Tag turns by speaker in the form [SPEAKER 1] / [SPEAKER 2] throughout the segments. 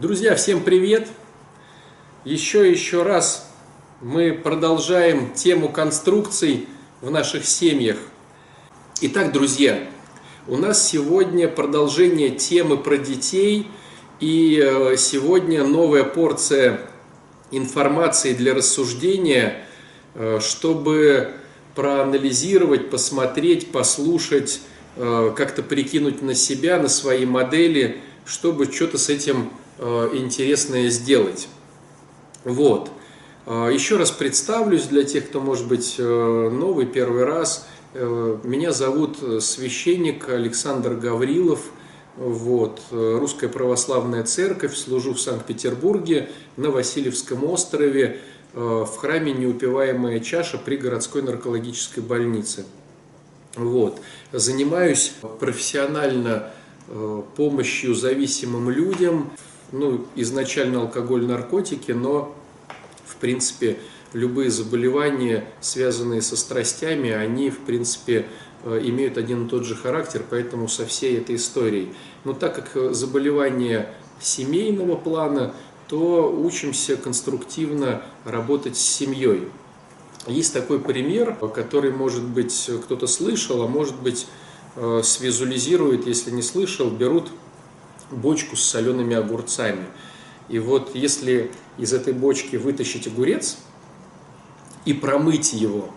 [SPEAKER 1] Друзья, всем привет! Еще еще раз мы продолжаем тему конструкций в наших семьях. Итак, друзья, у нас сегодня продолжение темы про детей, и э, сегодня новая порция информации для рассуждения, э, чтобы проанализировать, посмотреть, послушать, э, как-то прикинуть на себя, на свои модели, чтобы что-то с этим интересное сделать. Вот. Э, еще раз представлюсь для тех, кто, может быть, э, новый, первый раз. Меня зовут священник Александр Гаврилов. Вот. Русская Православная Церковь. Служу в Санкт-Петербурге на Васильевском острове в храме «Неупиваемая чаша» при городской наркологической больнице. Вот. Занимаюсь профессионально помощью зависимым людям ну, изначально алкоголь, наркотики, но, в принципе, любые заболевания, связанные со страстями, они, в принципе, э, имеют один и тот же характер, поэтому со всей этой историей. Но так как заболевания семейного плана, то учимся конструктивно работать с семьей. Есть такой пример, который, может быть, кто-то слышал, а может быть, э, свизуализирует, если не слышал, берут бочку с солеными огурцами. И вот если из этой бочки вытащить огурец и промыть его,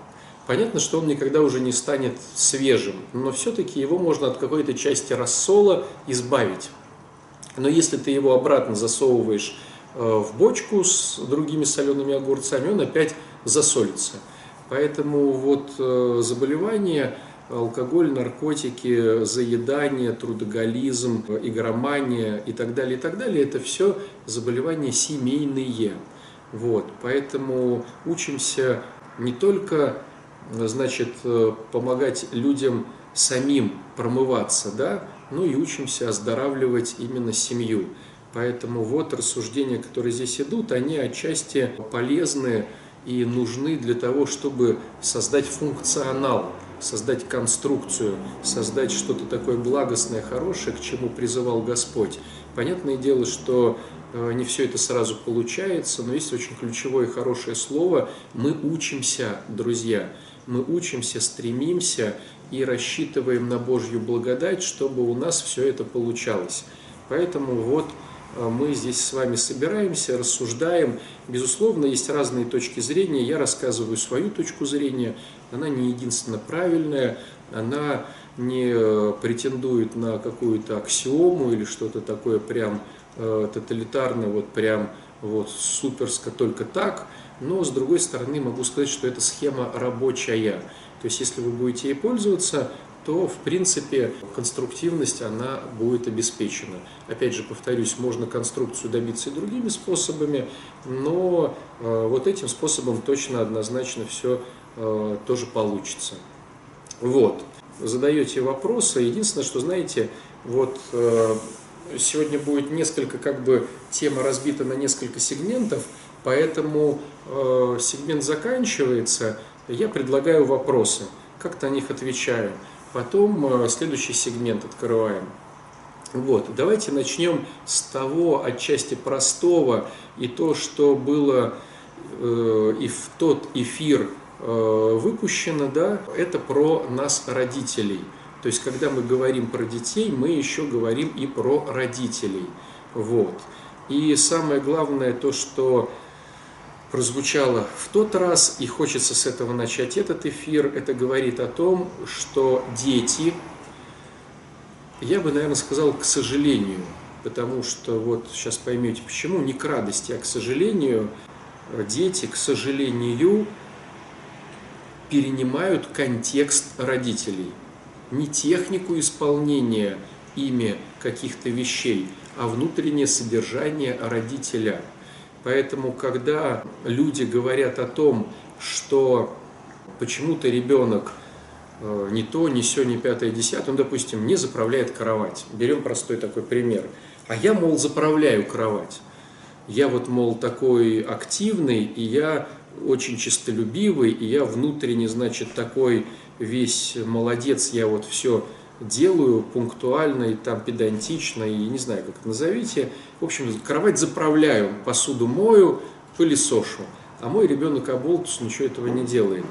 [SPEAKER 1] понятно, что он никогда уже не станет свежим, но все-таки его можно от какой-то части рассола избавить. Но если ты его обратно засовываешь э, в бочку с другими солеными огурцами, он опять засолится. Поэтому вот э, заболевания алкоголь, наркотики, заедание, трудоголизм, игромания и так далее, и так далее, это все заболевания семейные. Вот, поэтому учимся не только значит, помогать людям самим промываться, да, но и учимся оздоравливать именно семью. Поэтому вот рассуждения, которые здесь идут, они отчасти полезны и нужны для того, чтобы создать функционал создать конструкцию, создать что-то такое благостное, хорошее, к чему призывал Господь. Понятное дело, что э, не все это сразу получается, но есть очень ключевое хорошее слово «мы учимся, друзья». Мы учимся, стремимся и рассчитываем на Божью благодать, чтобы у нас все это получалось. Поэтому вот э, мы здесь с вами собираемся, рассуждаем. Безусловно, есть разные точки зрения. Я рассказываю свою точку зрения она не единственно правильная, она не э, претендует на какую-то аксиому или что-то такое прям э, тоталитарное, вот прям вот суперско только так, но с другой стороны могу сказать, что эта схема рабочая. То есть если вы будете ей пользоваться, то в принципе конструктивность она будет обеспечена. Опять же повторюсь, можно конструкцию добиться и другими способами, но э, вот этим способом точно однозначно все Э, тоже получится. Вот. Задаете вопросы. Единственное, что знаете, вот э, сегодня будет несколько, как бы, тема разбита на несколько сегментов, поэтому э, сегмент заканчивается, я предлагаю вопросы, как-то на них отвечаю. Потом следующий сегмент открываем. Вот, давайте начнем с того отчасти простого и то, что было и в тот эфир Э, выпущено, да, это про нас, родителей. То есть, когда мы говорим про детей, мы еще говорим и про родителей. Вот. И самое главное то, что прозвучало в тот раз, и хочется с этого начать этот эфир, это говорит о том, что дети, я бы, наверное, сказал, к сожалению, потому что вот сейчас поймете почему, не к радости, а к сожалению, дети, к сожалению, перенимают контекст родителей. Не технику исполнения ими каких-то вещей, а внутреннее содержание родителя. Поэтому, когда люди говорят о том, что почему-то ребенок э, не то, не все, не пятое, десятое, он, допустим, не заправляет кровать. Берем простой такой пример. А я, мол, заправляю кровать. Я вот, мол, такой активный, и я очень честолюбивый, и я внутренне, значит, такой весь молодец, я вот все делаю пунктуально и там педантично, и не знаю, как это назовите. В общем, кровать заправляю, посуду мою, пылесошу. А мой ребенок Аболтус ничего этого не делает.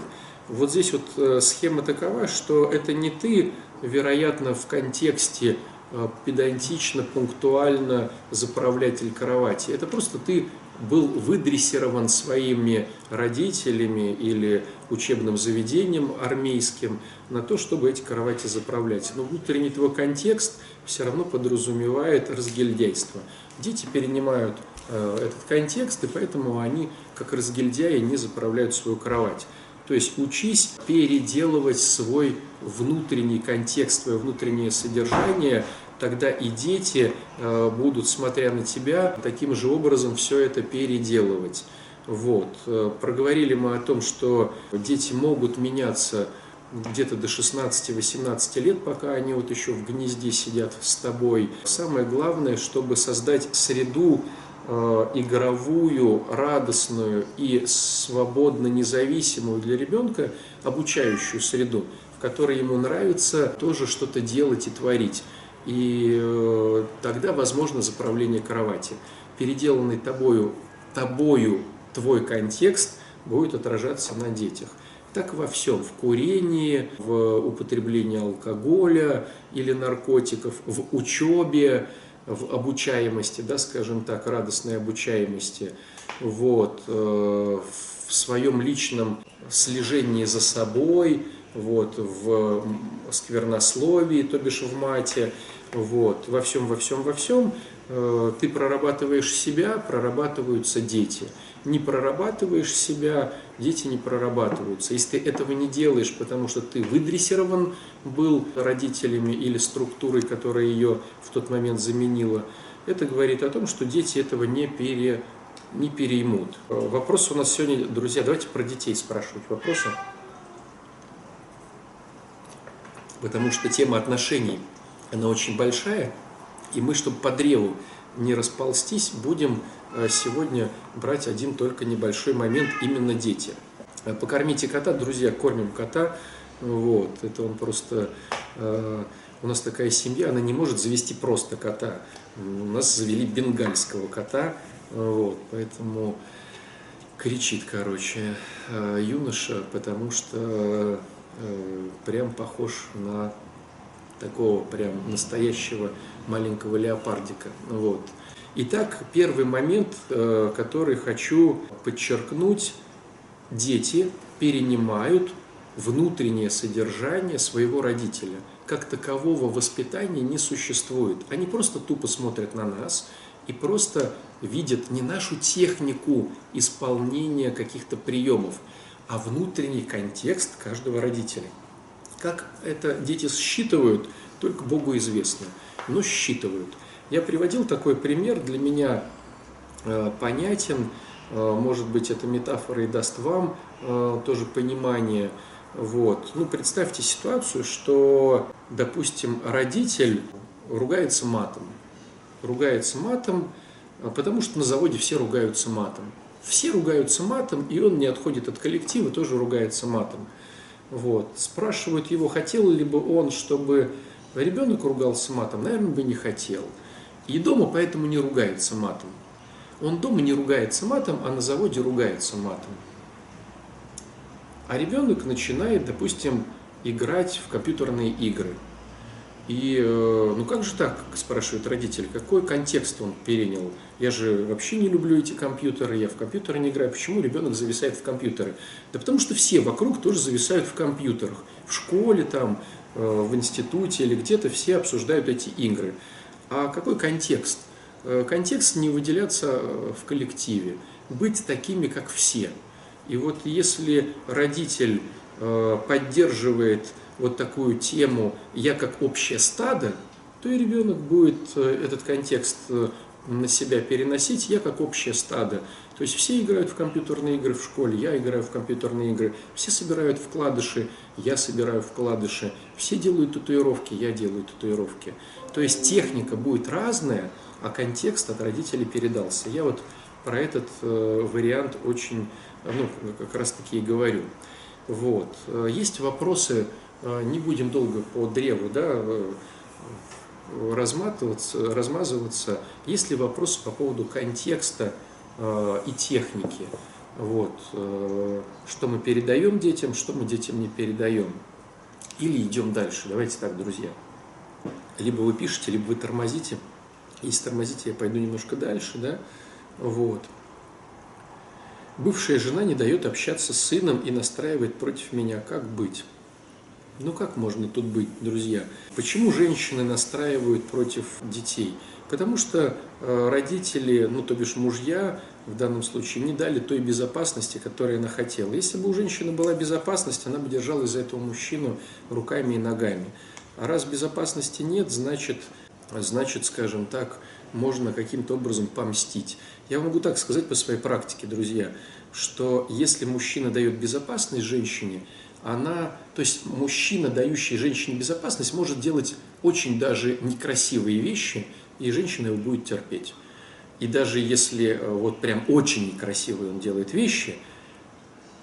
[SPEAKER 1] Вот здесь вот э, схема такова, что это не ты, вероятно, в контексте э, педантично, пунктуально заправлятель кровати. Это просто ты был выдрессирован своими родителями или учебным заведением армейским на то, чтобы эти кровати заправлять. Но внутренний твой контекст все равно подразумевает разгильдяйство. Дети перенимают э, этот контекст, и поэтому они, как разгильдяи, не заправляют свою кровать. То есть учись переделывать свой внутренний контекст, свое внутреннее содержание тогда и дети э, будут, смотря на тебя, таким же образом все это переделывать. Вот. Э, проговорили мы о том, что дети могут меняться где-то до 16-18 лет, пока они вот еще в гнезде сидят с тобой. Самое главное, чтобы создать среду э, игровую, радостную и свободно независимую для ребенка, обучающую среду, в которой ему нравится тоже что-то делать и творить и э, тогда возможно заправление кровати. Переделанный тобою, тобою твой контекст будет отражаться на детях. Так во всем, в курении, в употреблении алкоголя или наркотиков, в учебе, в обучаемости, да, скажем так, радостной обучаемости, вот, э, в своем личном слежении за собой, вот, в сквернословии, то бишь в мате, вот, во всем, во всем, во всем, э, ты прорабатываешь себя, прорабатываются дети. Не прорабатываешь себя, дети не прорабатываются. Если ты этого не делаешь, потому что ты выдрессирован был родителями или структурой, которая ее в тот момент заменила, это говорит о том, что дети этого не, пере, не переймут. Вопрос у нас сегодня, друзья, давайте про детей спрашивать вопросы. Потому что тема отношений – она очень большая, и мы, чтобы по древу не расползтись, будем э, сегодня брать один только небольшой момент, именно дети. Э, покормите кота, друзья, кормим кота, вот, это он просто, э, у нас такая семья, она не может завести просто кота, у нас завели бенгальского кота, вот, поэтому кричит, короче, юноша, потому что прям похож на такого прям настоящего маленького леопардика. Вот. Итак, первый момент, э, который хочу подчеркнуть, дети перенимают внутреннее содержание своего родителя. Как такового воспитания не существует. Они просто тупо смотрят на нас и просто видят не нашу технику исполнения каких-то приемов, а внутренний контекст каждого родителя. Как это дети считывают, только Богу известно, но считывают. Я приводил такой пример, для меня э, понятен, э, может быть, эта метафора и даст вам э, тоже понимание. Вот. Ну, представьте ситуацию, что, допустим, родитель ругается матом. Ругается матом, потому что на заводе все ругаются матом. Все ругаются матом, и он не отходит от коллектива, тоже ругается матом. Вот. Спрашивают его, хотел ли бы он, чтобы ребенок ругался матом. Наверное, бы не хотел. И дома поэтому не ругается матом. Он дома не ругается матом, а на заводе ругается матом. А ребенок начинает, допустим, играть в компьютерные игры – и э, ну как же так, спрашивает родитель, какой контекст он перенял? Я же вообще не люблю эти компьютеры, я в компьютеры не играю. Почему ребенок зависает в компьютеры? Да потому что все вокруг тоже зависают в компьютерах. В школе, там, э, в институте или где-то все обсуждают эти игры. А какой контекст? Э, контекст не выделяться в коллективе, быть такими, как все. И вот если родитель поддерживает вот такую тему «я как общее стадо», то и ребенок будет э, этот контекст э, на себя переносить «я как общее стадо». То есть все играют в компьютерные игры в школе, я играю в компьютерные игры, все собирают вкладыши, я собираю вкладыши, все делают татуировки, я делаю татуировки. То есть техника будет разная, а контекст от родителей передался. Я вот про этот э, вариант очень, ну, как раз таки и говорю. Вот. Есть вопросы не будем долго по древу да, разматываться, размазываться. Есть ли вопросы по поводу контекста и техники? Вот, что мы передаем детям, что мы детям не передаем. Или идем дальше. Давайте так, друзья. Либо вы пишете, либо вы тормозите. Если тормозите, я пойду немножко дальше, да? Вот. Бывшая жена не дает общаться с сыном и настраивает против меня. Как быть? Ну как можно тут быть, друзья? Почему женщины настраивают против детей? Потому что э, родители, ну то бишь мужья в данном случае, не дали той безопасности, которую она хотела. Если бы у женщины была безопасность, она бы держалась за этого мужчину руками и ногами. А раз безопасности нет, значит, значит, скажем так, можно каким-то образом помстить. Я могу так сказать по своей практике, друзья, что если мужчина дает безопасность женщине, она, то есть мужчина, дающий женщине безопасность, может делать очень даже некрасивые вещи, и женщина его будет терпеть. И даже если э, вот прям очень некрасивые он делает вещи,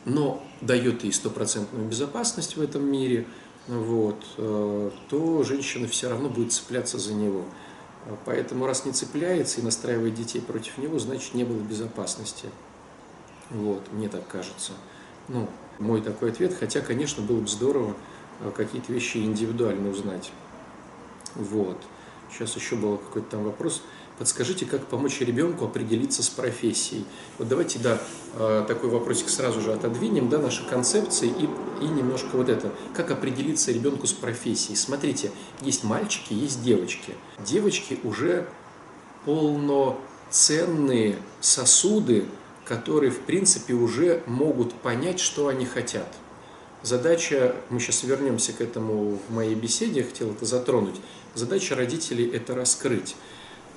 [SPEAKER 1] но дает ей стопроцентную безопасность в этом мире, вот, э, то женщина все равно будет цепляться за него. Поэтому раз не цепляется и настраивает детей против него, значит не было безопасности. Вот, мне так кажется. Ну, мой такой ответ, хотя, конечно, было бы здорово э, какие-то вещи индивидуально узнать. Вот. Сейчас еще был какой-то там вопрос. Подскажите, как помочь ребенку определиться с профессией? Вот давайте, да, э, такой вопросик сразу же отодвинем, да, наши концепции и, и немножко вот это. Как определиться ребенку с профессией? Смотрите, есть мальчики, есть девочки. Девочки уже полноценные сосуды которые, в принципе, уже могут понять, что они хотят. Задача, мы сейчас вернемся к этому в моей беседе, я хотел это затронуть, задача родителей – это раскрыть.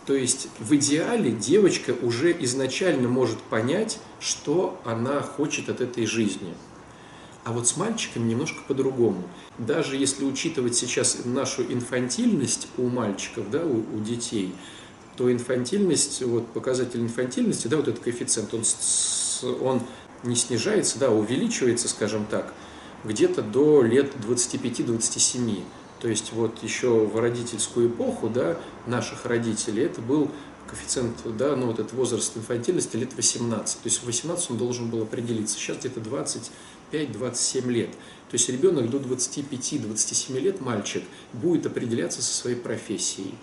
[SPEAKER 1] То есть в идеале девочка уже изначально может понять, что она хочет от этой жизни. А вот с мальчиками немножко по-другому. Даже если учитывать сейчас нашу инфантильность у мальчиков, да, у, у детей – то инфантильность, вот показатель инфантильности, да, вот этот коэффициент, он, он не снижается, да, увеличивается, скажем так, где-то до лет 25-27. То есть вот еще в родительскую эпоху, да, наших родителей, это был коэффициент, да, ну вот этот возраст инфантильности лет 18. То есть в 18 он должен был определиться. Сейчас где-то 25-27 лет. То есть ребенок до 25-27 лет, мальчик, будет определяться со своей профессией.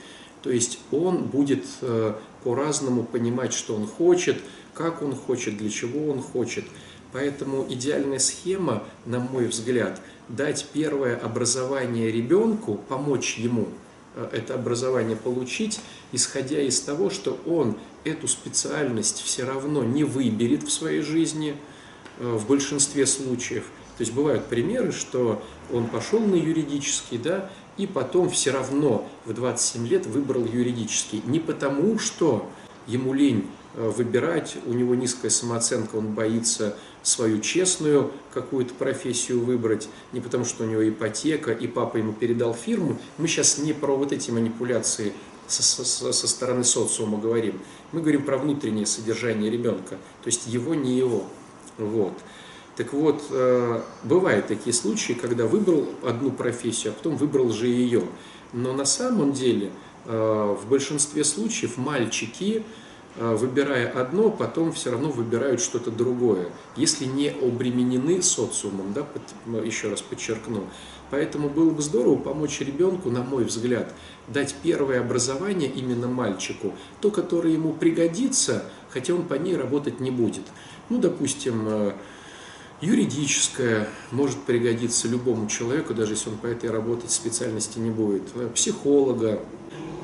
[SPEAKER 1] То есть он будет э, по-разному понимать, что он хочет, как он хочет, для чего он хочет. Поэтому идеальная схема, на мой взгляд, дать первое образование ребенку, помочь ему э, это образование получить, исходя из того, что он эту специальность все равно не выберет в своей жизни э, в большинстве случаев. То есть бывают примеры, что он пошел на юридический, да, и потом все равно в 27 лет выбрал юридический. Не потому, что ему лень э, выбирать, у него низкая самооценка, он боится свою честную какую-то профессию выбрать, не потому что у него ипотека, и папа ему передал фирму. Мы сейчас не про вот эти манипуляции со, со, со стороны социума говорим. Мы говорим про внутреннее содержание ребенка, то есть его, не его. Вот. Так вот, э, бывают такие случаи, когда выбрал одну профессию, а потом выбрал же ее. Но на самом деле э, в большинстве случаев мальчики, э, выбирая одно, потом все равно выбирают что-то другое, если не обременены социумом, да, еще раз подчеркну. Поэтому было бы здорово помочь ребенку, на мой взгляд, дать первое образование именно мальчику, то, которое ему пригодится, хотя он по ней работать не будет. Ну, допустим, Юридическое может пригодиться любому человеку, даже если он по этой работать специальности не будет. Э, психолога,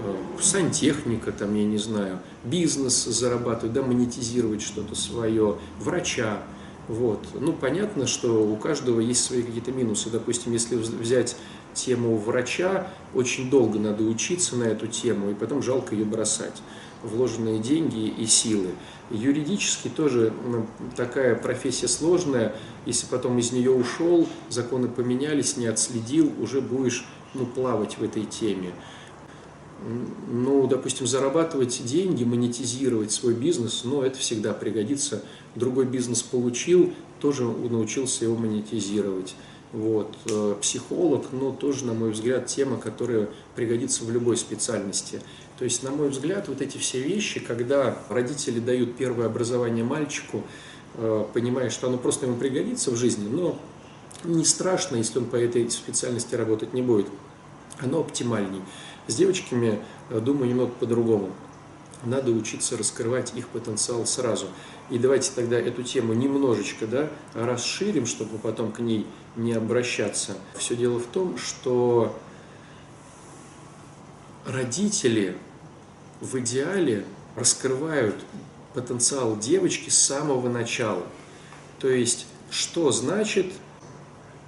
[SPEAKER 1] э, сантехника, там, я не знаю, бизнес зарабатывать, да, монетизировать что-то свое, врача. Вот. Ну, понятно, что у каждого есть свои какие-то минусы. Допустим, если взять тему врача, очень долго надо учиться на эту тему, и потом жалко ее бросать вложенные деньги и силы. Юридически тоже ну, такая профессия сложная. Если потом из нее ушел, законы поменялись, не отследил, уже будешь ну, плавать в этой теме. Ну, допустим, зарабатывать деньги, монетизировать свой бизнес, ну, это всегда пригодится. Другой бизнес получил, тоже научился его монетизировать. Вот. Э, психолог, ну, тоже, на мой взгляд, тема, которая пригодится в любой специальности. То есть, на мой взгляд, вот эти все вещи, когда родители дают первое образование мальчику, э, понимая, что оно просто ему пригодится в жизни, но не страшно, если он по этой специальности работать не будет. Оно оптимальней. С девочками, э, думаю, немного по-другому. Надо учиться раскрывать их потенциал сразу. И давайте тогда эту тему немножечко да, расширим, чтобы потом к ней не обращаться. Все дело в том, что родители в идеале раскрывают потенциал девочки с самого начала. То есть, что значит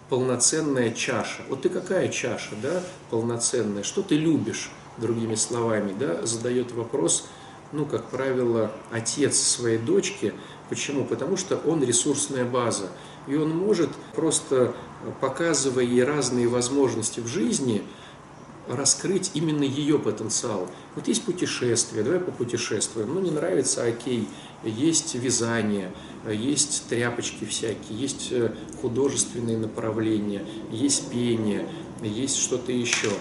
[SPEAKER 1] полноценная чаша? Вот ты какая чаша, да, полноценная? Что ты любишь, другими словами, да, задает вопрос, ну, как правило, отец своей дочки. Почему? Потому что он ресурсная база. И он может, просто показывая ей разные возможности в жизни, раскрыть именно ее потенциал. Вот есть путешествие, давай попутешествуем. Ну, не нравится, окей. Есть вязание, есть тряпочки всякие, есть э, художественные направления, есть пение, есть что-то еще.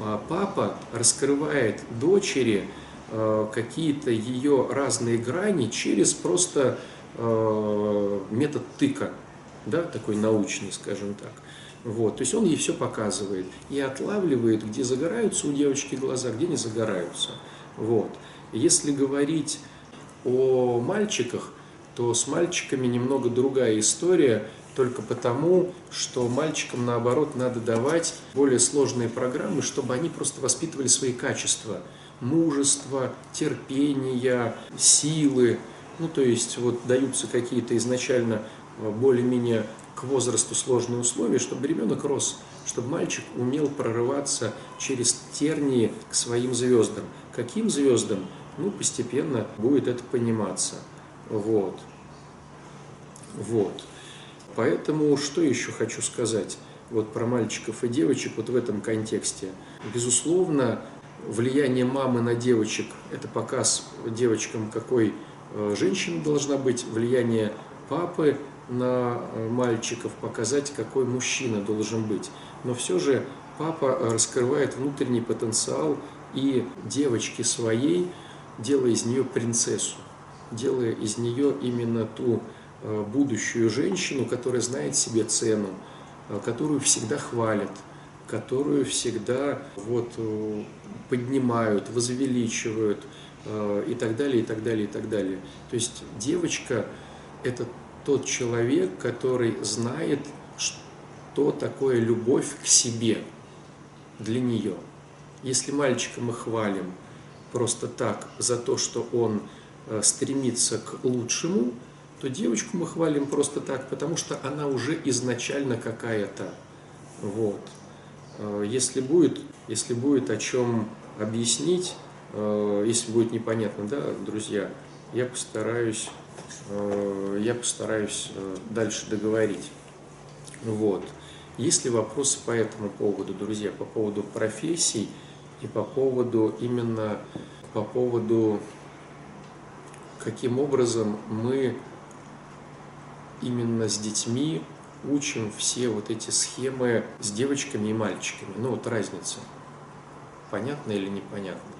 [SPEAKER 1] А папа раскрывает дочери э, какие-то ее разные грани через просто э, метод тыка, да, такой научный, скажем так. Вот, то есть он ей все показывает и отлавливает, где загораются у девочки глаза, где не загораются. Вот. Если говорить о мальчиках, то с мальчиками немного другая история, только потому, что мальчикам, наоборот, надо давать более сложные программы, чтобы они просто воспитывали свои качества. Мужество, терпение, силы. Ну, то есть, вот даются какие-то изначально более-менее к возрасту сложные условия, чтобы ребенок рос, чтобы мальчик умел прорываться через тернии к своим звездам. Каким звездам? Ну, постепенно будет это пониматься. Вот. Вот. Поэтому что еще хочу сказать вот про мальчиков и девочек вот в этом контексте? Безусловно, влияние мамы на девочек – это показ девочкам, какой э, женщина должна быть, влияние папы на э, мальчиков, показать, какой мужчина должен быть. Но все же папа раскрывает внутренний потенциал и девочки своей, делая из нее принцессу, делая из нее именно ту э, будущую женщину, которая знает себе цену, э, которую всегда хвалят, которую всегда вот, поднимают, возвеличивают и так далее, и так далее, и так далее. То есть девочка – это тот человек, который знает, что такое любовь к себе для нее. Если мальчика мы хвалим просто так за то, что он э, стремится к лучшему, то девочку мы хвалим просто так, потому что она уже изначально какая-то. Вот. Э, если будет, если будет о чем объяснить, э, если будет непонятно, да, друзья, я постараюсь я постараюсь э, дальше договорить. Вот. Есть ли вопросы по этому поводу, друзья, по поводу профессий и по поводу именно по поводу каким образом мы именно с детьми учим все вот эти схемы с девочками и мальчиками. Ну вот разница. Понятно или непонятно?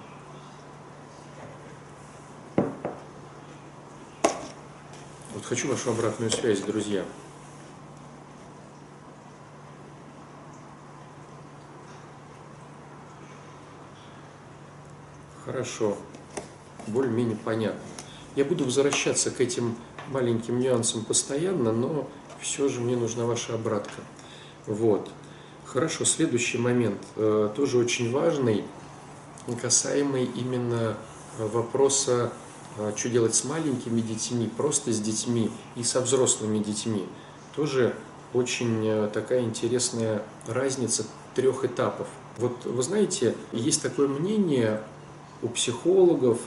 [SPEAKER 1] Хочу вашу обратную связь, друзья. Хорошо, более-менее понятно. Я буду возвращаться к этим маленьким нюансам постоянно, но все же мне нужна ваша обратка. Вот. Хорошо, следующий момент, э, тоже очень важный, касаемый именно вопроса а, что делать с маленькими детьми, просто с детьми и со взрослыми детьми. Тоже очень э, такая интересная разница трех этапов. Вот вы знаете, есть такое мнение у психологов,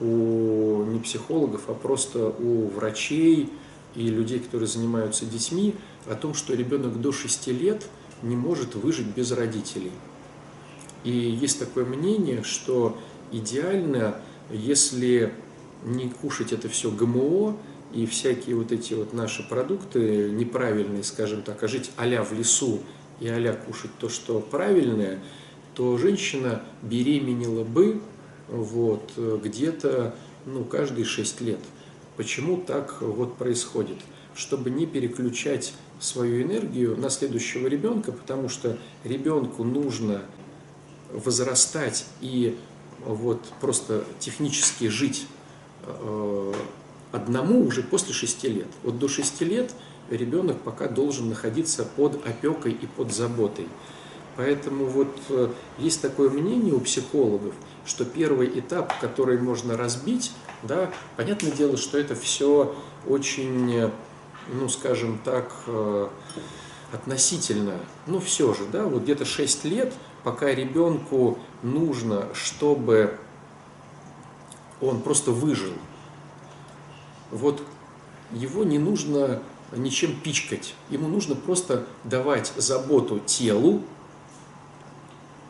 [SPEAKER 1] у не психологов, а просто у врачей и людей, которые занимаются детьми, о том, что ребенок до 6 лет не может выжить без родителей. И есть такое мнение, что идеально, если не кушать это все ГМО и всякие вот эти вот наши продукты неправильные, скажем так, а жить а в лесу и а кушать то, что правильное, то женщина беременела бы вот, где-то ну, каждые 6 лет. Почему так вот происходит? Чтобы не переключать свою энергию на следующего ребенка, потому что ребенку нужно возрастать и вот просто технически жить одному уже после 6 лет. Вот до 6 лет ребенок пока должен находиться под опекой и под заботой. Поэтому вот э, есть такое мнение у психологов, что первый этап, который можно разбить, да, понятное дело, что это все очень, ну, скажем так, э, относительно, ну, все же, да, вот где-то 6 лет, пока ребенку нужно, чтобы он просто выжил, вот его не нужно ничем пичкать, ему нужно просто давать заботу телу,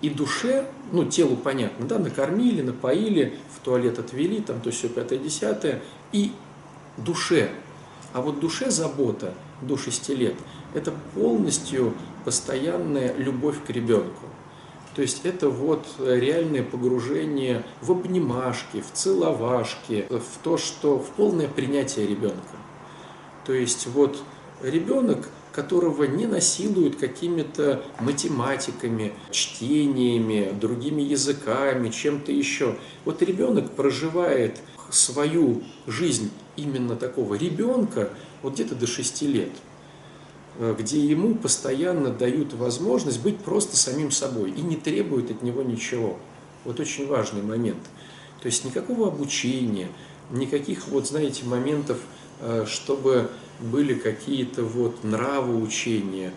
[SPEAKER 1] и душе, ну, телу понятно, да, накормили, напоили, в туалет отвели, там то все пятое, десятое, и душе. А вот душе забота до 6 лет – это полностью постоянная любовь к ребенку. То есть это вот реальное погружение в обнимашки, в целовашки, в то, что в полное принятие ребенка. То есть вот ребенок – которого не насилуют какими-то математиками, чтениями, другими языками, чем-то еще. Вот ребенок проживает свою жизнь именно такого ребенка вот где-то до 6 лет, где ему постоянно дают возможность быть просто самим собой и не требуют от него ничего. Вот очень важный момент. То есть никакого обучения, никаких вот, знаете, моментов, э, чтобы были какие-то вот нравоучения.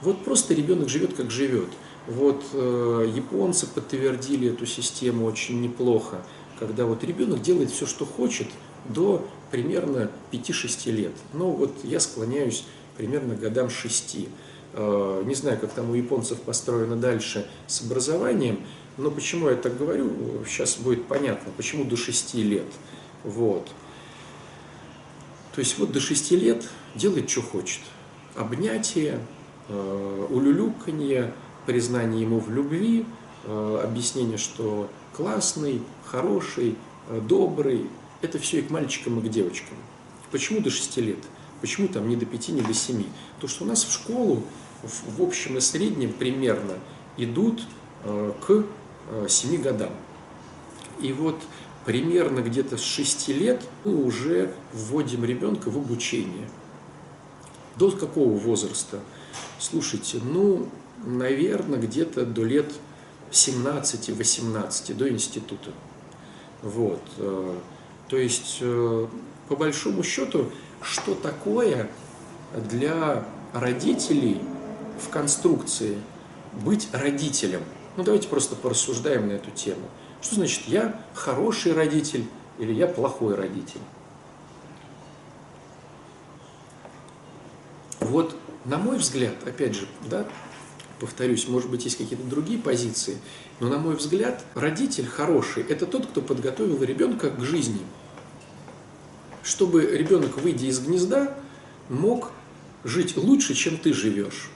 [SPEAKER 1] Вот просто ребенок живет как живет. Вот э, японцы подтвердили эту систему очень неплохо, когда вот ребенок делает все, что хочет до примерно 5-6 лет. Но вот я склоняюсь примерно годам 6. Э, не знаю, как там у японцев построено дальше с образованием, но почему я так говорю, сейчас будет понятно, почему до 6 лет. Вот. То есть вот до 6 лет делает, что хочет. Обнятие, э, улюлюканье, признание ему в любви, э, объяснение, что классный, хороший, добрый. Это все и к мальчикам, и к девочкам. Почему до 6 лет? Почему там не до 5, не до 7? То, что у нас в школу в, в общем и среднем примерно идут э, к э, 7 годам. И вот примерно где-то с 6 лет мы уже вводим ребенка в обучение. До какого возраста? Слушайте, ну, наверное, где-то до лет 17-18, до института. Вот. Э, то есть, э, по большому счету, что такое для родителей в конструкции быть родителем? Ну, давайте просто порассуждаем на эту тему – что значит я хороший родитель или я плохой родитель? Вот, на мой взгляд, опять же, да, повторюсь, может быть, есть какие-то другие позиции, но, на мой взгляд, родитель хороший – это тот, кто подготовил ребенка к жизни. Чтобы ребенок, выйдя из гнезда, мог жить лучше, чем ты живешь,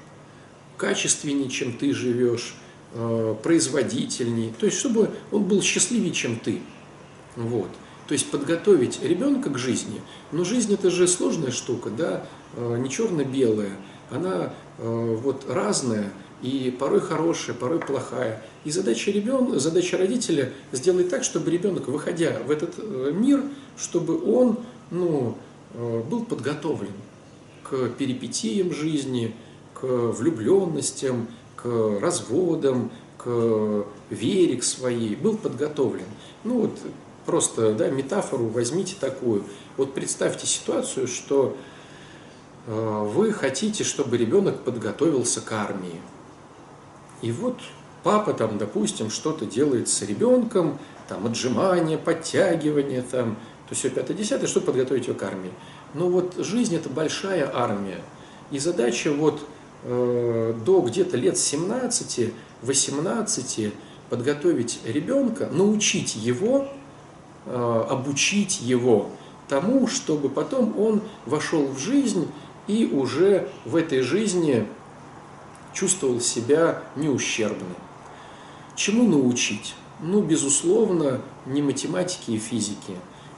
[SPEAKER 1] качественнее, чем ты живешь, Э, производительней, то есть чтобы он был счастливее, чем ты. Вот. То есть подготовить ребенка к жизни. Но жизнь это же сложная штука, да, э, не черно-белая, она э, вот разная, и порой хорошая, порой плохая. И задача ребенка, задача родителя сделать так, чтобы ребенок, выходя в этот мир, чтобы он ну, был подготовлен к перипетиям жизни, к влюбленностям, к разводам, к вере к своей, был подготовлен. Ну вот просто да, метафору возьмите такую. Вот представьте ситуацию, что э, вы хотите, чтобы ребенок подготовился к армии. И вот папа там, допустим, что-то делает с ребенком, там отжимания, подтягивания, там, то все пятое, десятое, чтобы подготовить его к армии. Но вот жизнь это большая армия. И задача вот Э, до где-то лет 17-18 подготовить ребенка, научить его, э, обучить его тому, чтобы потом он вошел в жизнь и уже в этой жизни чувствовал себя неущербным. Чему научить? Ну, безусловно, не математики и физики.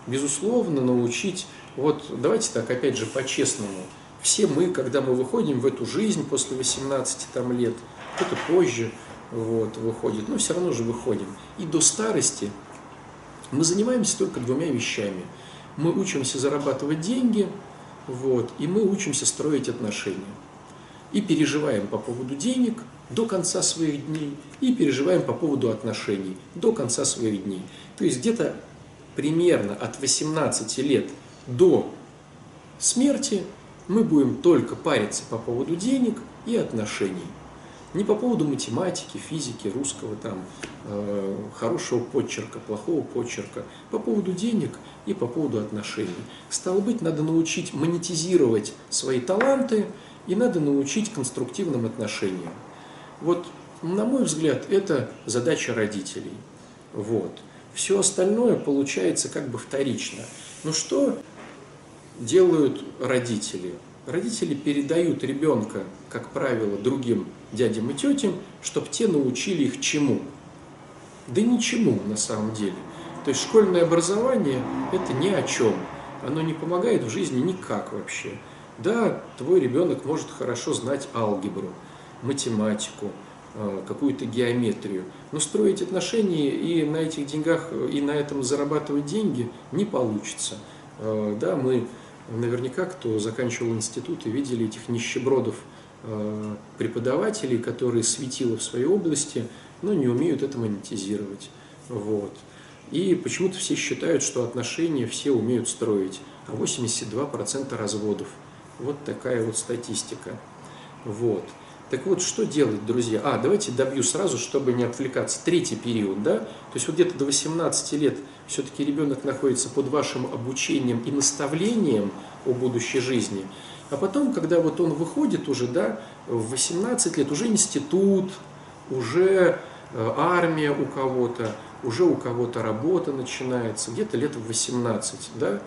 [SPEAKER 1] Безусловно, научить, вот давайте так, опять же, по-честному. Все мы, когда мы выходим в эту жизнь после 18 там, лет, кто-то позже вот, выходит, но все равно же выходим. И до старости мы занимаемся только двумя вещами. Мы учимся зарабатывать деньги, вот, и мы учимся строить отношения. И переживаем по поводу денег до конца своих дней, и переживаем по поводу отношений до конца своих дней. То есть где-то примерно от 18 лет до смерти мы будем только париться по поводу денег и отношений. Не по поводу математики, физики, русского, там, э, хорошего почерка, плохого почерка, по поводу денег и по поводу отношений. Стало быть, надо научить монетизировать свои таланты и надо научить конструктивным отношениям. Вот, на мой взгляд, это задача родителей. Вот. Все остальное получается как бы вторично. Но что делают родители? Родители передают ребенка, как правило, другим дядям и тетям, чтобы те научили их чему? Да ничему на самом деле. То есть школьное образование – это ни о чем. Оно не помогает в жизни никак вообще. Да, твой ребенок может хорошо знать алгебру, математику, э, какую-то геометрию, но строить отношения и на этих деньгах, и на этом зарабатывать деньги не получится. Э, да, мы наверняка, кто заканчивал институты, видели этих нищебродов Э, преподавателей, которые светило в своей области, но не умеют это монетизировать. Вот. И почему-то все считают, что отношения все умеют строить, а 82% разводов. Вот такая вот статистика. Вот. Так вот, что делать, друзья? А, давайте добью сразу, чтобы не отвлекаться. Третий период, да? То есть вот где-то до 18 лет все-таки ребенок находится под вашим обучением и наставлением о будущей жизни – а потом, когда вот он выходит уже, да, в 18 лет, уже институт, уже э, армия у кого-то, уже у кого-то работа начинается, где-то лет в 18, да,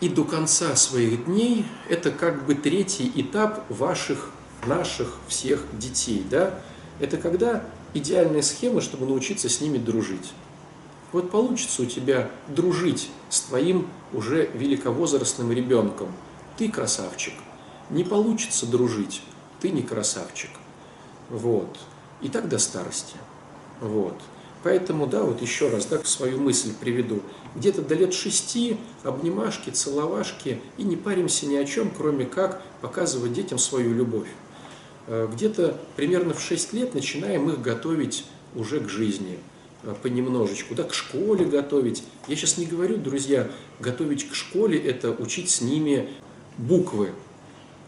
[SPEAKER 1] и до конца своих дней это как бы третий этап ваших, наших всех детей, да, это когда идеальная схема, чтобы научиться с ними дружить. Вот получится у тебя дружить с твоим уже великовозрастным ребенком. Ты красавчик. Не получится дружить. Ты не красавчик. Вот. И так до старости. Вот. Поэтому, да, вот еще раз, да, свою мысль приведу. Где-то до лет шести обнимашки, целовашки, и не паримся ни о чем, кроме как показывать детям свою любовь. Э, где-то примерно в 6 лет начинаем их готовить уже к жизни. Э, понемножечку, да, к школе готовить. Я сейчас не говорю, друзья, готовить к школе – это учить с ними буквы.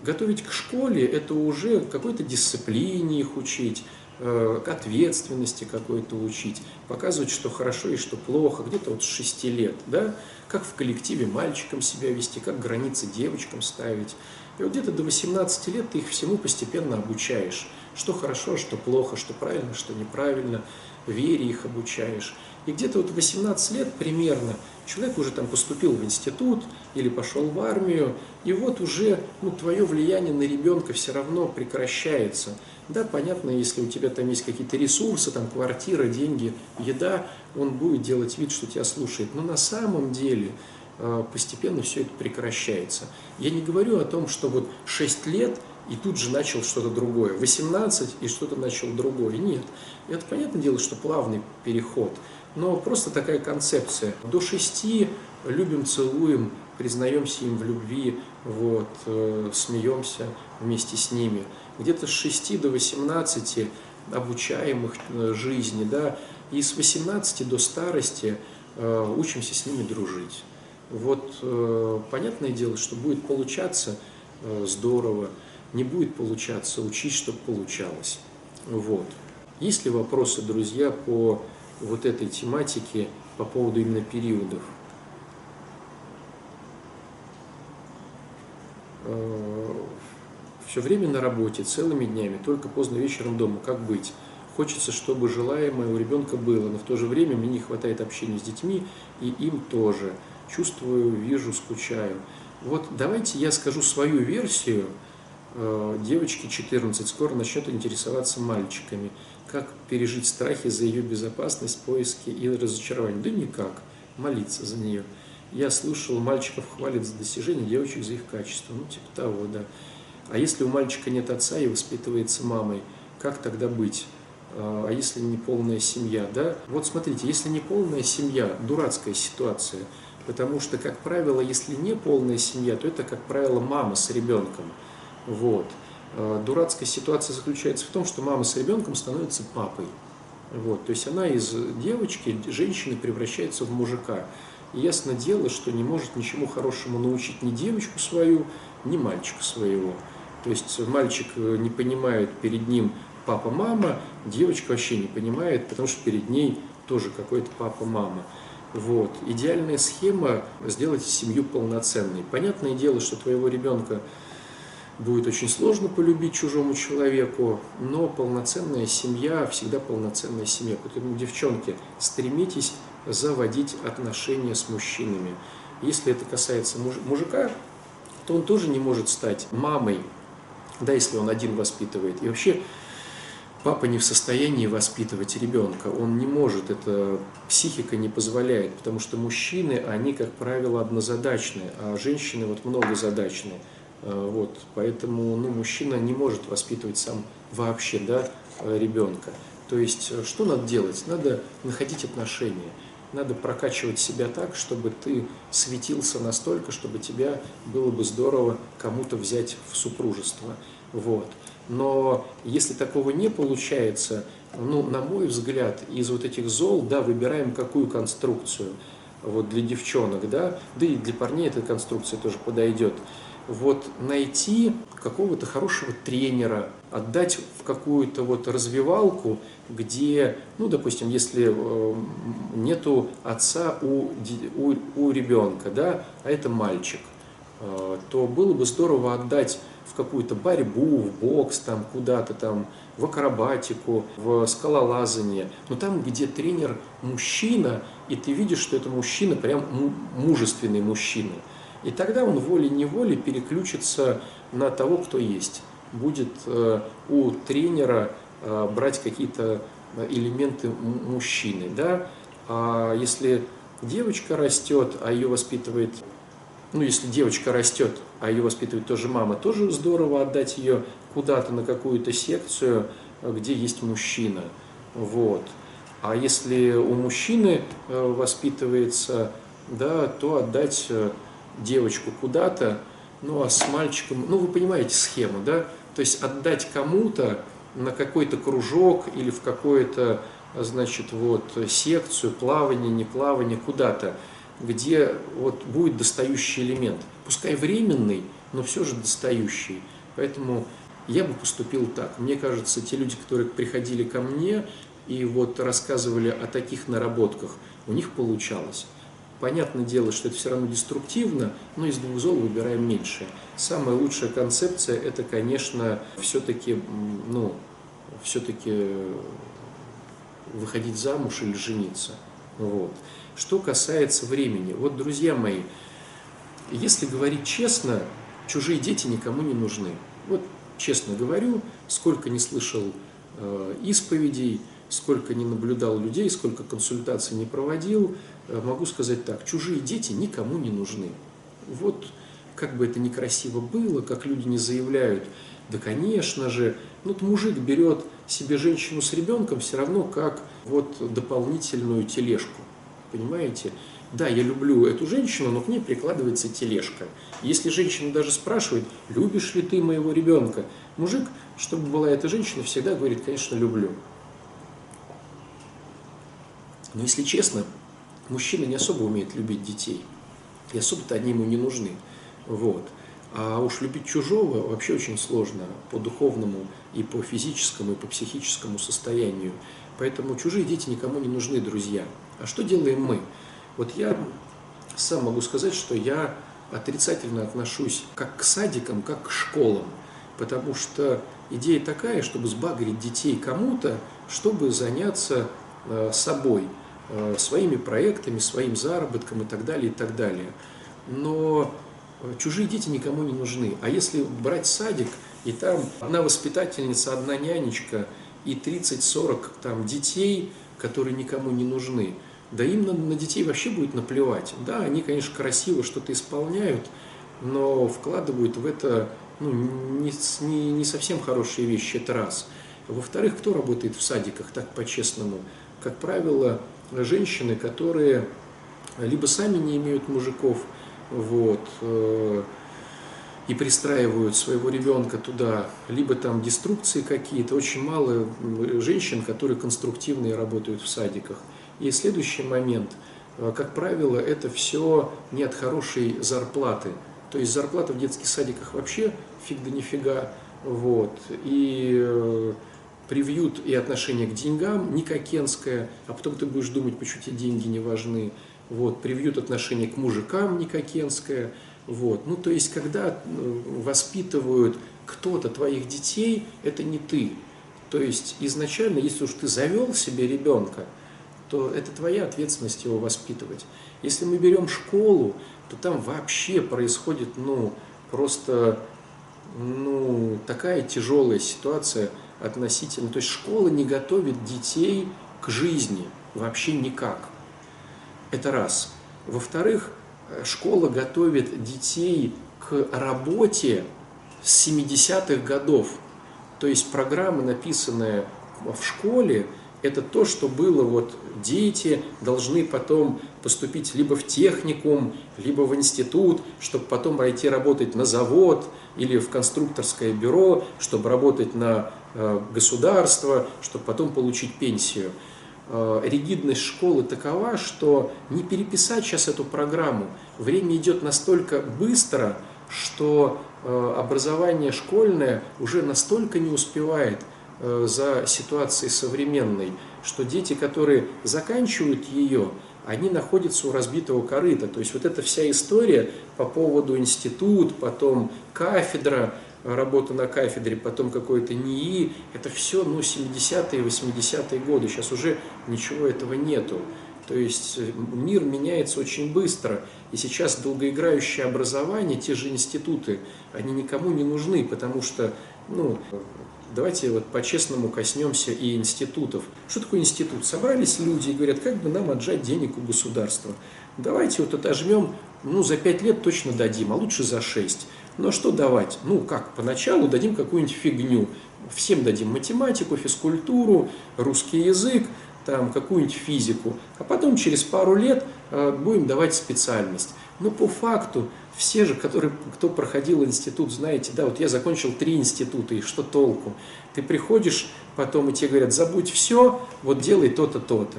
[SPEAKER 1] Готовить к школе – это уже какой-то дисциплине их учить, к ответственности какой-то учить, показывать, что хорошо и что плохо, где-то вот с 6 лет, да, как в коллективе мальчикам себя вести, как границы девочкам ставить. И вот где-то до 18 лет ты их всему постепенно обучаешь, что хорошо, что плохо, что правильно, что неправильно – вере их обучаешь. И где-то вот 18 лет примерно человек уже там поступил в институт или пошел в армию, и вот уже ну, твое влияние на ребенка все равно прекращается. Да, понятно, если у тебя там есть какие-то ресурсы, там квартира, деньги, еда, он будет делать вид, что тебя слушает. Но на самом деле э, постепенно все это прекращается. Я не говорю о том, что вот 6 лет – и тут же начал что-то другое. 18 и что-то начал другое. Нет. Это понятное дело, что плавный переход. Но просто такая концепция. До 6 любим, целуем, признаемся им в любви, вот, э, смеемся вместе с ними. Где-то с 6 до 18 обучаем их э, жизни, да, и с 18 до старости э, учимся с ними дружить. Вот э, понятное дело, что будет получаться здорово не будет получаться, учить, чтобы получалось. Вот. Есть ли вопросы, друзья, по вот этой тематике по поводу именно периодов? Все время на работе, целыми днями, только поздно вечером дома. Как быть? хочется, чтобы желаемое у ребенка было, но в то же время мне не хватает общения с детьми, и им тоже. Чувствую, вижу, скучаю. Вот давайте я скажу свою версию. Э, девочке 14 скоро начнет интересоваться мальчиками. Как пережить страхи за ее безопасность, поиски и разочарование? Да никак. Молиться за нее. Я слышал, мальчиков хвалят за достижения, девочек за их качество. Ну, типа того, да. А если у мальчика нет отца и воспитывается мамой, как тогда быть? А, а если не полная семья, да? Вот смотрите, если не полная семья, дурацкая ситуация, потому что, как правило, если не полная семья, то это, как правило, мама с ребенком. Вот. А, дурацкая ситуация заключается в том, что мама с ребенком становится папой. Вот. То есть она из девочки, женщины превращается в мужика. И ясно дело, что не может ничему хорошему научить ни девочку свою, ни мальчика своего. То есть мальчик э, не понимает перед ним папа-мама, девочка вообще не понимает, потому что перед ней тоже какой-то папа-мама. Вот. Идеальная схема – сделать семью полноценной. Понятное дело, что твоего ребенка будет очень сложно полюбить чужому человеку, но полноценная семья всегда полноценная семья. Поэтому, девчонки, стремитесь заводить отношения с мужчинами. Если это касается мужика, то он тоже не может стать мамой да, если он один воспитывает. И вообще папа не в состоянии воспитывать ребенка, он не может, это психика не позволяет, потому что мужчины, они, как правило, однозадачные, а женщины вот многозадачные. А, вот, поэтому ну, мужчина не может воспитывать сам вообще да, ребенка. То есть, что надо делать? Надо находить отношения надо прокачивать себя так, чтобы ты светился настолько, чтобы тебя было бы здорово кому-то взять в супружество. Вот. Но если такого не получается, ну, на мой взгляд, из вот этих зол, да, выбираем какую конструкцию. Вот для девчонок, да, да и для парней эта конструкция тоже подойдет вот найти какого-то хорошего тренера, отдать в какую-то вот развивалку, где, ну, допустим, если э, нету отца у, у, у ребенка, да, а это мальчик, э, то было бы здорово отдать в какую-то борьбу, в бокс, там, куда-то там, в акробатику, в скалолазание, но там, где тренер мужчина, и ты видишь, что это мужчина, прям мужественный мужчина – и тогда он волей-неволей переключится на того, кто есть. Будет э, у тренера э, брать какие-то э, элементы мужчины. Да? А если девочка растет, а ее воспитывает, ну если девочка растет, а ее воспитывает тоже мама, тоже здорово отдать ее куда-то на какую-то секцию, где есть мужчина. Вот. А если у мужчины воспитывается, да, то отдать девочку куда-то, ну а с мальчиком, ну вы понимаете схему, да? То есть отдать кому-то на какой-то кружок или в какую-то, значит, вот секцию, плавание, не плавание, куда-то, где вот будет достающий элемент. Пускай временный, но все же достающий. Поэтому я бы поступил так. Мне кажется, те люди, которые приходили ко мне и вот рассказывали о таких наработках, у них получалось. Понятное дело, что это все равно деструктивно, но из двух зол выбираем меньшее. Самая лучшая концепция – это, конечно, все-таки, ну, все-таки выходить замуж или жениться. Вот. Что касается времени, вот, друзья мои, если говорить честно, чужие дети никому не нужны. Вот честно говорю, сколько не слышал э, исповедей, сколько не наблюдал людей, сколько консультаций не проводил, э, могу сказать так, чужие дети никому не нужны. Вот как бы это некрасиво было, как люди не заявляют, да конечно же, ну, вот мужик берет себе женщину с ребенком все равно как вот дополнительную тележку, понимаете? Да, я люблю эту женщину, но к ней прикладывается тележка. Если женщина даже спрашивает, любишь ли ты моего ребенка, мужик, чтобы была эта женщина, всегда говорит, конечно, люблю. Но если честно, мужчина не особо умеет любить детей. И особо-то они ему не нужны. Вот. А уж любить чужого вообще очень сложно по духовному и по физическому, и по психическому состоянию. Поэтому чужие дети никому не нужны, друзья. А что делаем мы? Вот я сам могу сказать, что я отрицательно отношусь как к садикам, как к школам. Потому что идея такая, чтобы сбагрить детей кому-то, чтобы заняться э, собой, своими проектами, своим заработком и так далее, и так далее. Но чужие дети никому не нужны. А если брать садик, и там одна воспитательница, одна нянечка и 30-40 там детей, которые никому не нужны, да им на, на детей вообще будет наплевать. Да, они, конечно, красиво что-то исполняют, но вкладывают в это ну, не, не, не совсем хорошие вещи, это раз. Во-вторых, кто работает в садиках, так по-честному? Как правило, женщины, которые либо сами не имеют мужиков, вот, э, и пристраивают своего ребенка туда, либо там деструкции какие-то, очень мало женщин, которые конструктивные работают в садиках. И следующий момент, э, как правило, это все не от хорошей зарплаты. То есть зарплата в детских садиках вообще фиг да нифига. Вот. И э, привьют и отношение к деньгам никакенское, а потом ты будешь думать, почему тебе деньги не важны. Вот. Привьют отношение к мужикам никакенское. Вот. Ну, то есть, когда э, воспитывают кто-то твоих детей, это не ты. То есть, изначально, если уж ты завел себе ребенка, то это твоя ответственность его воспитывать. Если мы берем школу, то там вообще происходит, ну, просто, ну, такая тяжелая ситуация относительно. То есть школа не готовит детей к жизни вообще никак. Это раз. Во-вторых, школа готовит детей к работе с 70-х годов. То есть программа, написанная в школе, это то, что было, вот дети должны потом поступить либо в техникум, либо в институт, чтобы потом пойти работать на завод или в конструкторское бюро, чтобы работать на э, государство, чтобы потом получить пенсию. Э, ригидность школы такова, что не переписать сейчас эту программу. Время идет настолько быстро, что э, образование школьное уже настолько не успевает за ситуацией современной, что дети, которые заканчивают ее, они находятся у разбитого корыта. То есть вот эта вся история по поводу институт, потом кафедра, работа на кафедре, потом какой-то НИИ, это все ну, 70-е, 80-е годы. Сейчас уже ничего этого нету. То есть э, мир меняется очень быстро. И сейчас долгоиграющее образование, те же институты, они никому не нужны, потому что ну, Давайте вот по-честному коснемся и институтов. Что такое институт? Собрались люди и говорят, как бы нам отжать денег у государства. Давайте вот отожмем, ну, за 5 лет точно дадим, а лучше за 6. Ну, а что давать? Ну, как, поначалу дадим какую-нибудь фигню. Всем дадим математику, физкультуру, русский язык, там какую-нибудь физику, а потом через пару лет э, будем давать специальность. Но по факту все же, которые, кто проходил институт, знаете, да, вот я закончил три института, и что толку? Ты приходишь потом, и тебе говорят, забудь все, вот делай то-то, то-то.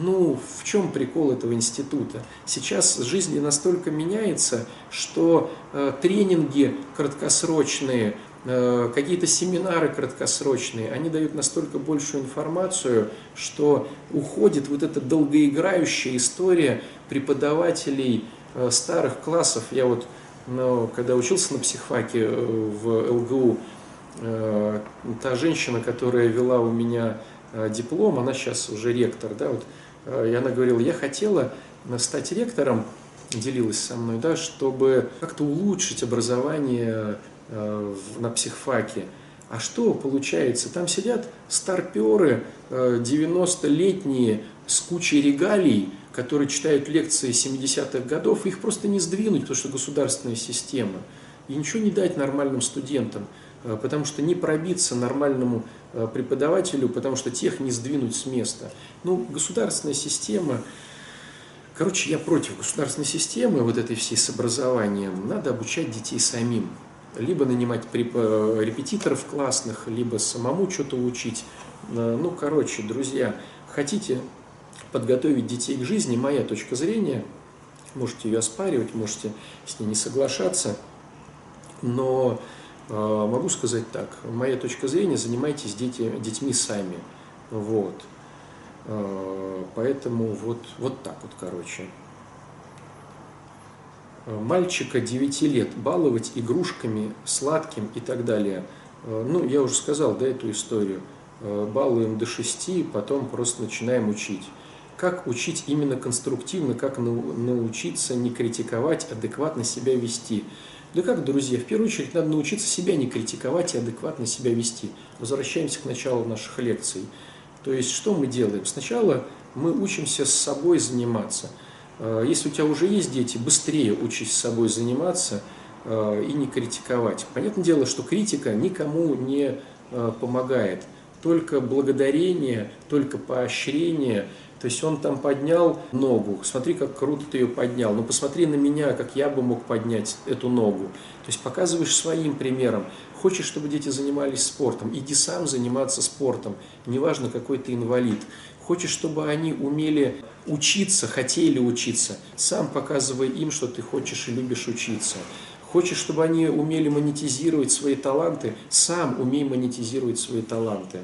[SPEAKER 1] Ну, в чем прикол этого института? Сейчас жизнь настолько меняется, что э, тренинги краткосрочные, Э, какие-то семинары краткосрочные, они дают настолько большую информацию, что уходит вот эта долгоиграющая история преподавателей э, старых классов. Я вот, ну, когда учился на психфаке э, в ЛГУ, та женщина, которая вела у меня диплом, она сейчас уже ректор, да, вот, и она говорила, я хотела стать ректором, делилась со мной, да, чтобы как-то улучшить образование Э, на психфаке. А что получается? Там сидят старперы, 90-летние, э, с кучей регалий, которые читают лекции 70-х годов, их просто не сдвинуть, потому что государственная система. И ничего не дать нормальным студентам, э, потому что не пробиться нормальному преподавателю, потому что тех не сдвинуть с места. Ну, государственная система, короче, я против государственной системы, вот этой всей с образованием. Надо обучать детей самим либо нанимать э, репетиторов классных, либо самому что-то учить. Э, ну, короче, друзья, хотите подготовить детей к жизни, моя точка зрения, можете ее оспаривать, можете с ней не соглашаться, но э, могу сказать так, моя точка зрения, занимайтесь дети, детьми сами, вот, э, поэтому вот, вот так вот, короче мальчика 9 лет баловать игрушками, сладким и так далее. Э, ну, я уже сказал, да, эту историю. Э, балуем до 6, потом просто начинаем учить. Как учить именно конструктивно, как научиться не критиковать, адекватно себя вести. Да как, друзья, в первую очередь надо научиться себя не критиковать и адекватно себя вести. Возвращаемся к началу наших лекций. То есть, что мы делаем? Сначала мы учимся с собой заниматься. Э, если у тебя уже есть дети, быстрее учись с собой заниматься э, и не критиковать. Понятное дело, что критика никому не э, помогает. Только благодарение, только поощрение. То есть он там поднял ногу, смотри, как круто ты ее поднял, но посмотри на меня, как я бы мог поднять эту ногу. То есть показываешь своим примером. Хочешь, чтобы дети занимались спортом, иди сам заниматься спортом, неважно, какой ты инвалид. Хочешь, чтобы они умели учиться, хотели учиться, сам показывай им, что ты хочешь и любишь учиться. Хочешь, чтобы они умели монетизировать свои таланты, сам умей монетизировать свои таланты.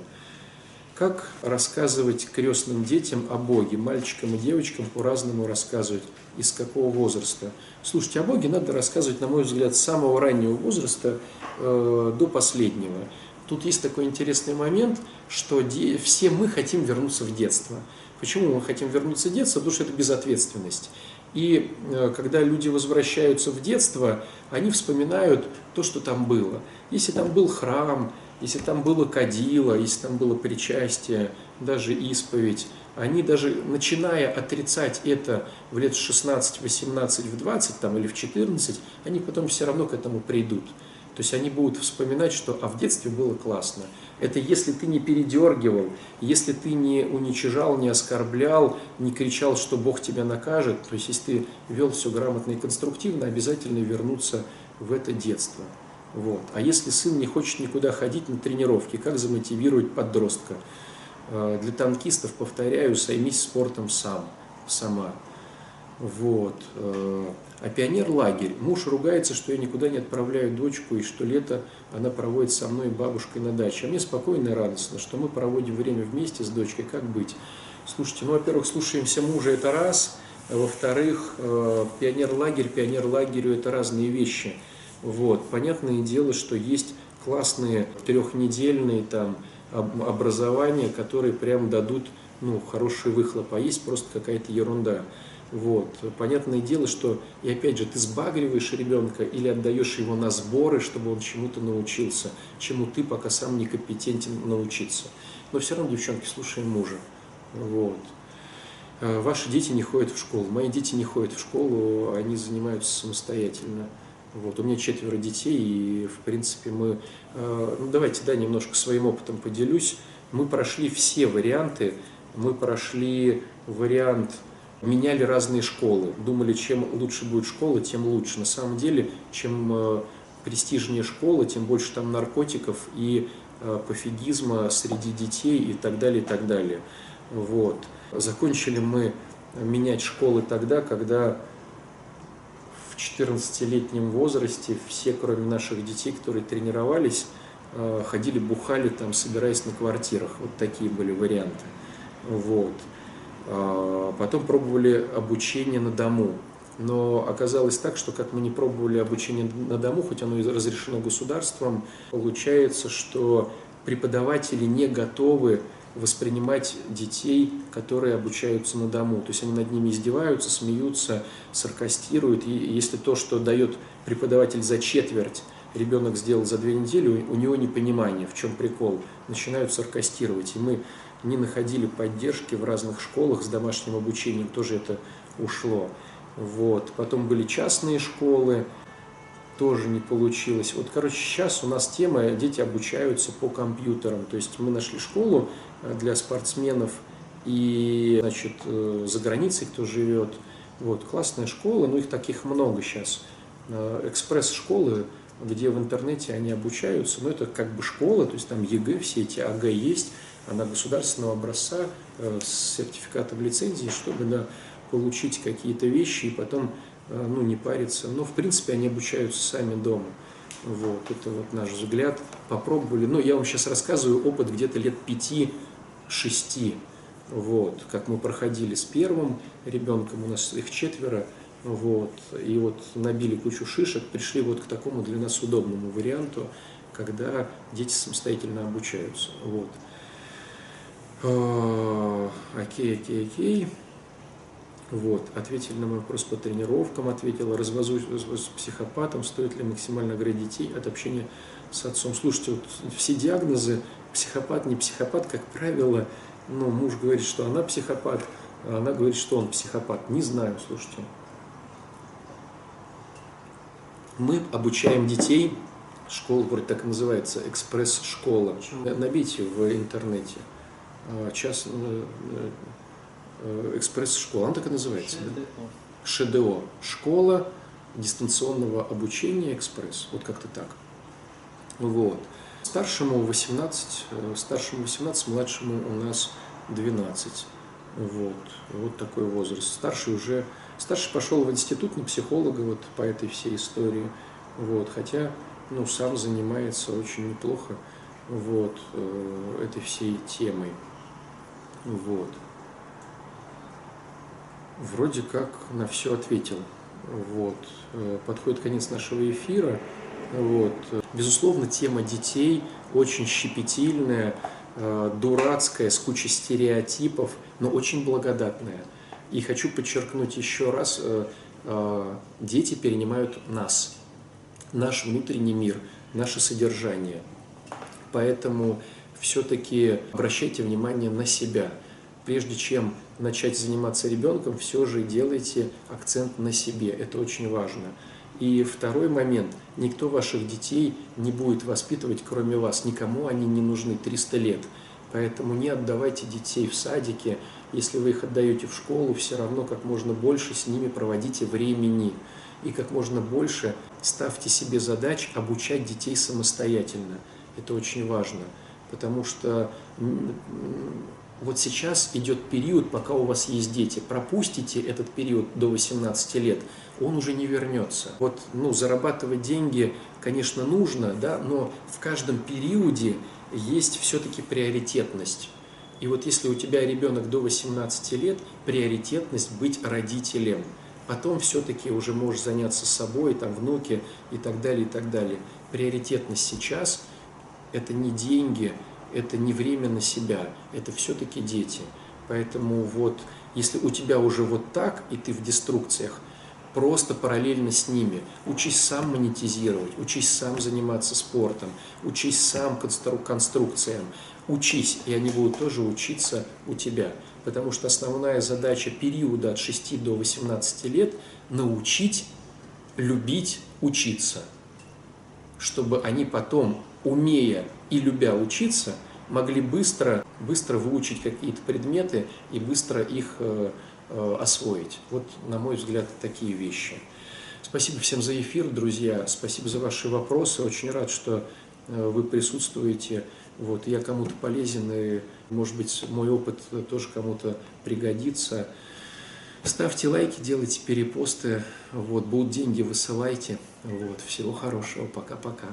[SPEAKER 1] Как рассказывать крестным детям о Боге? Мальчикам и девочкам по-разному рассказывать. Из какого возраста? Слушайте, о Боге надо рассказывать, на мой взгляд, с самого раннего возраста э, до последнего. Тут есть такой интересный момент, что все мы хотим вернуться в детство. Почему мы хотим вернуться в детство? Потому что это безответственность. И э, когда люди возвращаются в детство, они вспоминают то, что там было. Если там был храм, если там было кадило, если там было причастие, даже исповедь, они даже начиная отрицать это в лет 16, 18, в 20 там, или в 14, они потом все равно к этому придут. То есть они будут вспоминать, что а в детстве было классно. Это если ты не передергивал, если ты не уничижал, не оскорблял, не кричал, что Бог тебя накажет, то есть если ты вел все грамотно и конструктивно, обязательно вернуться в это детство. Вот. А если сын не хочет никуда ходить на тренировки, как замотивировать подростка? Э, для танкистов, повторяю, займись спортом сам, сама. Вот. Э, а пионер-лагерь. Муж ругается, что я никуда не отправляю дочку, и что лето она проводит со мной и бабушкой на даче. А мне спокойно и радостно, что мы проводим время вместе с дочкой. Как быть? Слушайте, ну, во-первых, слушаемся мужа, это раз. А во-вторых, э, пионер-лагерь, пионер-лагерю это разные вещи. Вот. Понятное дело, что есть классные трехнедельные там образования, которые прям дадут ну, хороший выхлоп, а есть просто какая-то ерунда. Вот. Понятное дело, что, и опять же, ты сбагриваешь ребенка или отдаешь его на сборы, чтобы он чему-то научился, чему ты пока сам не компетентен научиться. Но все равно, девчонки, слушаем мужа. Вот. А ваши дети не ходят в школу. Мои дети не ходят в школу, они занимаются самостоятельно. Вот. У меня четверо детей, и, в принципе, мы... А, ну, давайте, да, немножко своим опытом поделюсь. Мы прошли все варианты. Мы прошли вариант меняли разные школы. Думали, чем лучше будет школа, тем лучше. На самом деле, чем э, престижнее школа, тем больше там наркотиков и э, пофигизма среди детей и так далее, и так далее. Вот. Закончили мы менять школы тогда, когда в 14-летнем возрасте все, кроме наших детей, которые тренировались, э, ходили, бухали там, собираясь на квартирах. Вот такие были варианты. Вот. А, потом пробовали обучение на дому. Но оказалось так, что как мы не пробовали обучение на дому, хоть оно и разрешено государством, получается, что преподаватели не готовы воспринимать детей, которые обучаются на дому. То есть они над ними издеваются, смеются, саркастируют. И если то, что дает преподаватель за четверть, ребенок сделал за две недели, у него непонимание, в чем прикол, начинают саркастировать. И мы не находили поддержки в разных школах с домашним обучением, тоже это ушло. Вот. Потом были частные школы, тоже не получилось. Вот, короче, сейчас у нас тема, дети обучаются по компьютерам. То есть мы нашли школу для спортсменов и, значит, э, за границей кто живет. Вот, классная школа, но их таких много сейчас. Э, экспресс-школы, где в интернете они обучаются, но это как бы школа, то есть там ЕГЭ, все эти ОГЭ есть, она государственного образца э, с сертификатом лицензии, чтобы да, получить какие-то вещи и потом ну, не париться. Но, в принципе, они обучаются сами дома. Вот, это вот наш взгляд. Попробовали. Ну, я вам сейчас рассказываю опыт где-то лет 5-6. Вот, как мы проходили с первым ребенком, у нас их четверо. Вот, и вот набили кучу шишек, пришли вот к такому для нас удобному варианту. когда дети самостоятельно обучаются. Вот. А, окей, окей, окей. Вот, ответили на мой вопрос по тренировкам, ответила, развожусь с психопатом, стоит ли максимально оградить детей от общения с отцом. Слушайте, вот все диагнозы, психопат, не психопат, как правило, ну, муж говорит, что она психопат, а она говорит, что он психопат. Не знаю, слушайте. Мы обучаем детей, школа вроде так и называется, экспресс-школа. Набейте в интернете. А, час э, э, экспресс-школа, она так и называется. Да? ШДО. Школа дистанционного обучения экспресс. Вот как-то так. Вот. Старшему 18, э, старшему 18, младшему у нас 12. Вот, вот такой возраст. Старший уже, старший пошел в институт на психолога вот по этой всей истории. Вот, хотя, ну, сам занимается очень неплохо вот, э, этой всей темой. Вот. Вроде как на все ответил. Вот. Э, подходит конец нашего эфира. Вот. Безусловно, тема детей очень щепетильная, э, дурацкая, с кучей стереотипов, но очень благодатная. И хочу подчеркнуть еще раз, э, э, дети перенимают нас, наш внутренний мир, наше содержание. Поэтому все-таки обращайте внимание на себя. Прежде чем начать заниматься ребенком, все же делайте акцент на себе. Это очень важно. И второй момент. Никто ваших детей не будет воспитывать, кроме вас. Никому они не нужны 300 лет. Поэтому не отдавайте детей в садике. Если вы их отдаете в школу, все равно как можно больше с ними проводите времени. И как можно больше ставьте себе задач обучать детей самостоятельно. Это очень важно. Потому что вот сейчас идет период, пока у вас есть дети. Пропустите этот период до 18 лет, он уже не вернется. Вот, ну, зарабатывать деньги, конечно, нужно, да, но в каждом периоде есть все-таки приоритетность. И вот если у тебя ребенок до 18 лет, приоритетность быть родителем. Потом все-таки уже можешь заняться собой, там, внуки и так далее, и так далее. Приоритетность сейчас – это не деньги, это не время на себя, это все-таки дети. Поэтому вот, если у тебя уже вот так, и ты в деструкциях, просто параллельно с ними. Учись сам монетизировать, учись сам заниматься спортом, учись сам конструкциям, учись, и они будут тоже учиться у тебя. Потому что основная задача периода от 6 до 18 лет – научить любить учиться, чтобы они потом, умея и любя учиться, могли быстро, быстро выучить какие-то предметы и быстро их э, э, освоить. Вот, на мой взгляд, такие вещи. Спасибо всем за эфир, друзья. Спасибо за ваши вопросы. Очень рад, что э, вы присутствуете. Вот, я кому-то полезен, и, может быть, мой опыт тоже кому-то пригодится. Ставьте лайки, делайте перепосты. Вот, будут деньги, высылайте. Вот, всего хорошего. Пока-пока.